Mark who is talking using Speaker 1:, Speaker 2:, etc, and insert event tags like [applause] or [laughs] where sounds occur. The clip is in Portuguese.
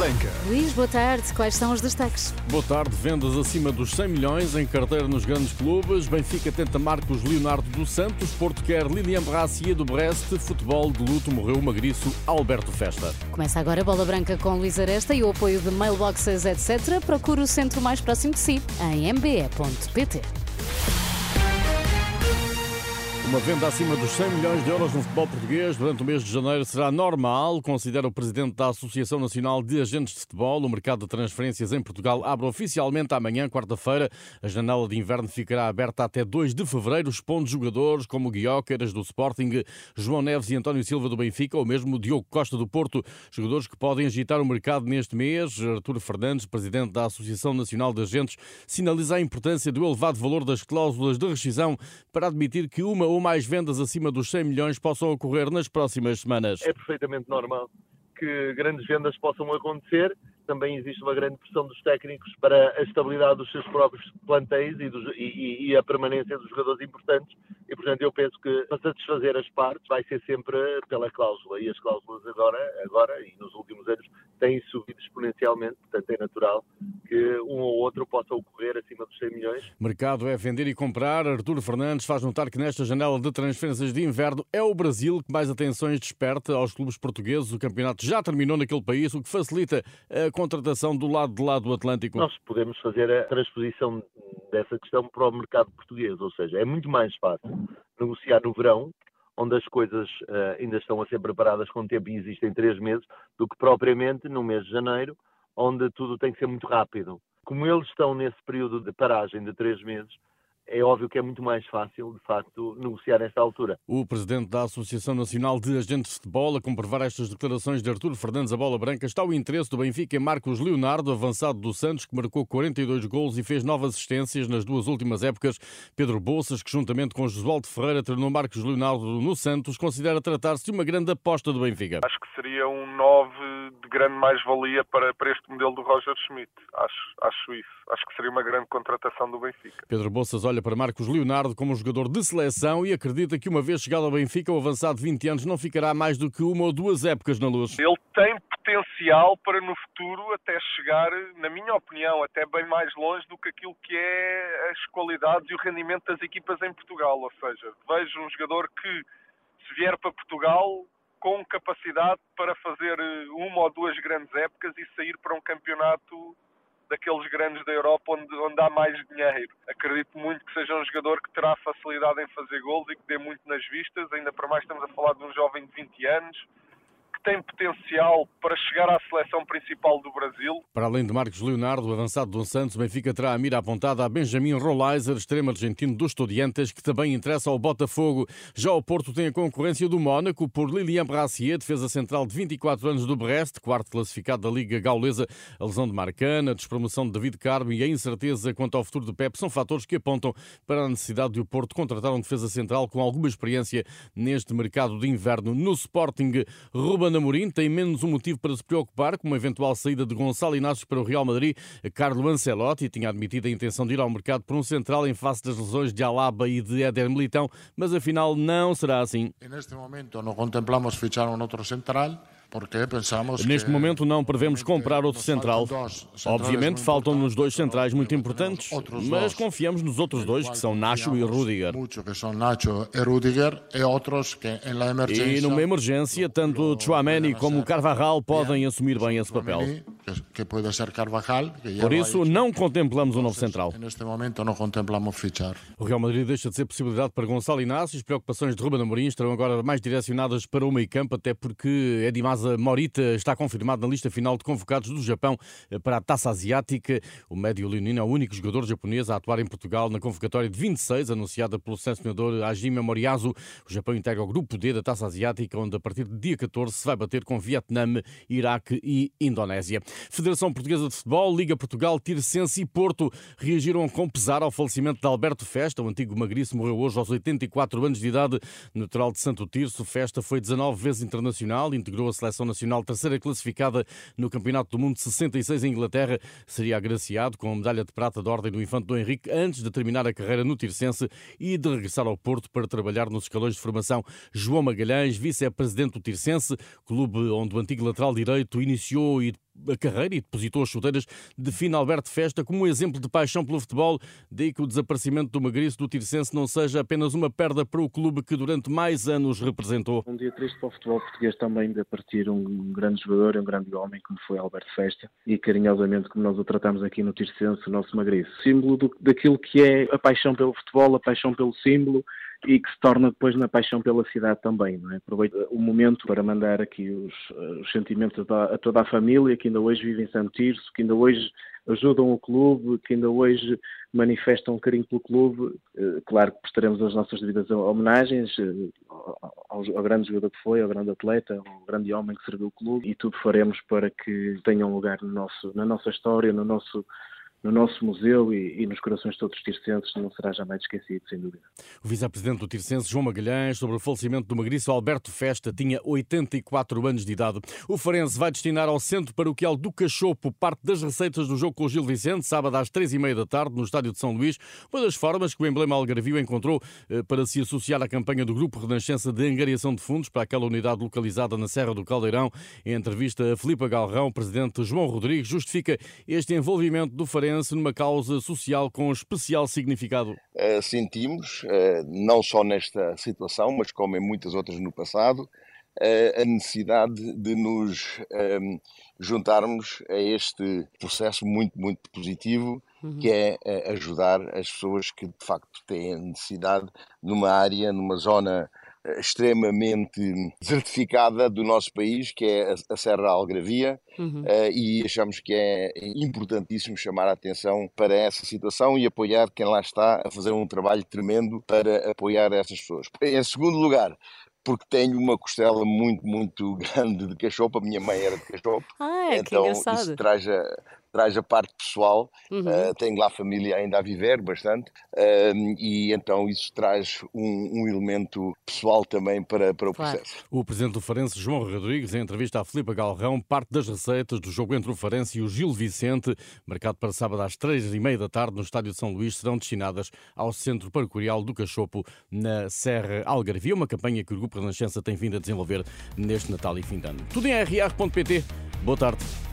Speaker 1: Branca.
Speaker 2: Luís, boa tarde. Quais são os destaques?
Speaker 3: Boa tarde. Vendas acima dos 100 milhões em carteira nos grandes clubes. Benfica tenta Marcos Leonardo dos Santos. Porto quer Lilian Brassier do Brest. Futebol de luto morreu o magriço Alberto Festa.
Speaker 2: Começa agora a Bola Branca com Luís Aresta e o apoio de mailboxes, etc. Procure o centro mais próximo de si em mbe.pt.
Speaker 3: Uma venda acima dos 100 milhões de euros no futebol português durante o mês de janeiro será normal, considera o presidente da Associação Nacional de Agentes de Futebol. O mercado de transferências em Portugal abre oficialmente amanhã, quarta-feira. A janela de inverno ficará aberta até 2 de fevereiro, expondo jogadores como Guióqueras do Sporting, João Neves e António Silva do Benfica, ou mesmo Diogo Costa do Porto, jogadores que podem agitar o mercado neste mês. Artur Fernandes, presidente da Associação Nacional de Agentes, sinaliza a importância do elevado valor das cláusulas de rescisão para admitir que uma ou mais vendas acima dos 100 milhões possam ocorrer nas próximas semanas.
Speaker 4: É perfeitamente normal que grandes vendas possam acontecer. Também existe uma grande pressão dos técnicos para a estabilidade dos seus próprios plantéis e, dos, e, e, a permanência dos jogadores importantes. E, portanto, eu penso que para satisfazer as partes vai ser sempre pela cláusula. E as cláusulas agora, agora e nos últimos anos têm subido exponencialmente. Portanto, é natural que um ou outro possa ocorrer acima dos 100 milhões.
Speaker 3: Mercado é vender e comprar. Arturo Fernandes faz notar que nesta janela de transferências de inverno é o Brasil que mais atenções desperta aos clubes portugueses. O campeonato já terminou naquele país, o que facilita a contratação do lado de lá do Atlântico.
Speaker 4: Nós podemos fazer a transposição dessa questão para o mercado português, ou seja, é muito mais fácil negociar no verão onde as coisas uh, ainda estão a ser preparadas com tempo e existem três meses, do que propriamente no mês de janeiro, onde tudo tem que ser muito rápido. Como eles estão nesse período de paragem de três meses, é óbvio que é muito mais fácil, de facto, negociar nesta altura.
Speaker 3: O presidente da Associação Nacional de Agentes de Futebol, a comprovar estas declarações de Artur Fernandes a bola branca, está o interesse do Benfica em Marcos Leonardo, avançado do Santos, que marcou 42 gols e fez novas assistências nas duas últimas épocas. Pedro Bolsas, que juntamente com Josualdo Ferreira treinou Marcos Leonardo no Santos, considera tratar-se de uma grande aposta do Benfica.
Speaker 5: Acho que seria um 9 de grande mais-valia para, para este modelo do Roger Schmidt. Acho, acho isso. Acho que seria uma grande contratação do Benfica.
Speaker 3: Pedro Bolsas olha para Marcos Leonardo como jogador de seleção e acredita que uma vez chegado ao Benfica, o avançado de 20 anos não ficará mais do que uma ou duas épocas na luz.
Speaker 5: Ele tem potencial para no futuro até chegar, na minha opinião, até bem mais longe do que aquilo que é as qualidades e o rendimento das equipas em Portugal. Ou seja, vejo um jogador que, se vier para Portugal, com capacidade para fazer uma ou duas grandes épocas e sair para um campeonato daqueles grandes da Europa onde, onde há mais dinheiro. Acredito muito que seja um jogador que terá facilidade em fazer gols e que dê muito nas vistas, ainda para mais estamos a falar de um jovem de 20 anos, que tem potencial para chegar à seleção principal do Brasil.
Speaker 3: Para além de Marcos Leonardo, avançado do Santos, Benfica terá a mira apontada a Benjamin Rolaiser, extremo argentino dos Estudiantes, que também interessa ao Botafogo. Já o Porto tem a concorrência do Mónaco por Lilian Brassier, defesa central de 24 anos do Brest, quarto classificado da Liga Gaulesa. A lesão de Marcana, a despromoção de David Carmo e a incerteza quanto ao futuro de Pep são fatores que apontam para a necessidade de o Porto contratar um defesa central com alguma experiência neste mercado de inverno. No Sporting, Ruben Ruben Amorim tem menos um motivo para se preocupar com uma eventual saída de Gonçalo Inácio para o Real Madrid. Carlo Ancelotti tinha admitido a intenção de ir ao mercado por um central em face das lesões de Alaba e de Éder Militão, mas afinal não será assim.
Speaker 6: Neste momento não contemplamos fichar um outro central
Speaker 3: Neste momento não prevemos comprar outro central. Obviamente faltam-nos dois centrais muito importantes, mas confiamos nos outros dois que são Nacho e Rudiger. E numa emergência, tanto Chouameni como Carvajal podem assumir bem esse papel. Por isso, não contemplamos um novo central.
Speaker 6: Neste momento não contemplamos fichar.
Speaker 3: O Real Madrid deixa de ser possibilidade para Gonçalo Inácio. As preocupações de Ruben Amorim estarão agora mais direcionadas para o meio campo, até porque é demais Masa Morita está confirmado na lista final de convocados do Japão eh, para a Taça Asiática. O médio leonino é o único jogador japonês a atuar em Portugal na convocatória de 26, anunciada pelo selecionador Hajime Moriyasu. O Japão integra o grupo D da Taça Asiática, onde a partir de dia 14 se vai bater com Vietnã, Iraque e Indonésia. Federação Portuguesa de Futebol, Liga Portugal, Tirsense e Porto reagiram com pesar ao falecimento de Alberto Festa. O antigo magriço morreu hoje aos 84 anos de idade, natural de Santo Tirso. Festa foi 19 vezes internacional, integrou a seleção seleção nacional, terceira classificada no Campeonato do Mundo 66 em Inglaterra, seria agraciado com a medalha de prata da Ordem do Infante do Henrique antes de terminar a carreira no Tircense e de regressar ao Porto para trabalhar nos escalões de formação. João Magalhães, vice-presidente do Tircense, clube onde o antigo lateral direito iniciou e a carreira e depositou as chuteiras de Fina Alberto Festa como um exemplo de paixão pelo futebol. Daí que o desaparecimento do Magriço do Tircense não seja apenas uma perda para o clube que durante mais anos representou.
Speaker 1: Um dia triste para o futebol português também de partir um grande jogador, um grande homem como foi Alberto Festa e carinhosamente como nós o tratamos aqui no Tircense, o nosso Magriço. Símbolo do, daquilo que é a paixão pelo futebol, a paixão pelo símbolo e que se torna depois na paixão pela cidade também. Não é? Aproveito o momento para mandar aqui os, os sentimentos a, toda a família que ainda hoje vive em Santo Tirso, que ainda hoje ajudam o clube, que ainda hoje manifestam um carinho pelo clube. Eh, claro que prestaremos as nossas devidas homenagens eh, ao, ao, grande jogador que foi, ao grande atleta, ao grande homem que serviu o clube e tudo faremos para que tenham lugar no nosso, na nossa história, no nosso no nosso museu e, e, nos corações de todos os tircenses não será jamais esquecido, sem dúvida.
Speaker 3: O vice-presidente do Tircense, João Magalhães, sobre o falecimento do magriço Alberto Festa, tinha 84 anos de idade. O Farense vai destinar ao Centro Paroquial do Cachopo parte das receitas do jogo com o Gil Vicente, sábado às três e meia da tarde, no Estádio de São Luís, uma das formas que o emblema algarvio encontrou eh, para se associar à campanha do Grupo Renascença de Angariação de Fundos para aquela unidade localizada na Serra do Caldeirão. Em entrevista a Filipe Galrão, presidente João Rodrigues justifica este envolvimento do Farense numa causa social com especial significado?
Speaker 7: Uh, sentimos, uh, não só nesta situação, mas como em muitas outras no passado, uh, a necessidade de nos ehm, juntarmos a este processo muito, muito positivo, uhum. que é ajudar as pessoas que de facto têm necessidade numa área, numa zona extremamente desertificada do nosso país, que é a, Serra Algravia, uhum. uh, e achamos que é importantíssimo chamar a atenção para essa situação e apoiar quem lá está a fazer um trabalho tremendo para apoiar essas pessoas. Em segundo lugar, porque tenho uma costela muito, muito [laughs] grande de cachopo, a minha mãe era de cachopo,
Speaker 2: ah,
Speaker 7: então
Speaker 2: isso
Speaker 7: traz a, traz a parte pessoal, uhum. uh, tenho lá a família ainda a viver bastante, uh, e então isso traz um, um, elemento pessoal também para, para o claro. processo.
Speaker 3: O presidente do Farense, João Rodrigues, em entrevista à Filipe Galrão, parte das receitas do jogo entre o Farense e o Gil Vicente, marcado para sábado às três e meia da tarde no Estádio de São Luís, serão destinadas ao Centro Parcurial do Cachopo, na Serra Algarvia, uma campanha que o Grupo Renascença tem vindo a desenvolver neste Natal e fim de ano. Tudo em rr.pt. Boa tarde.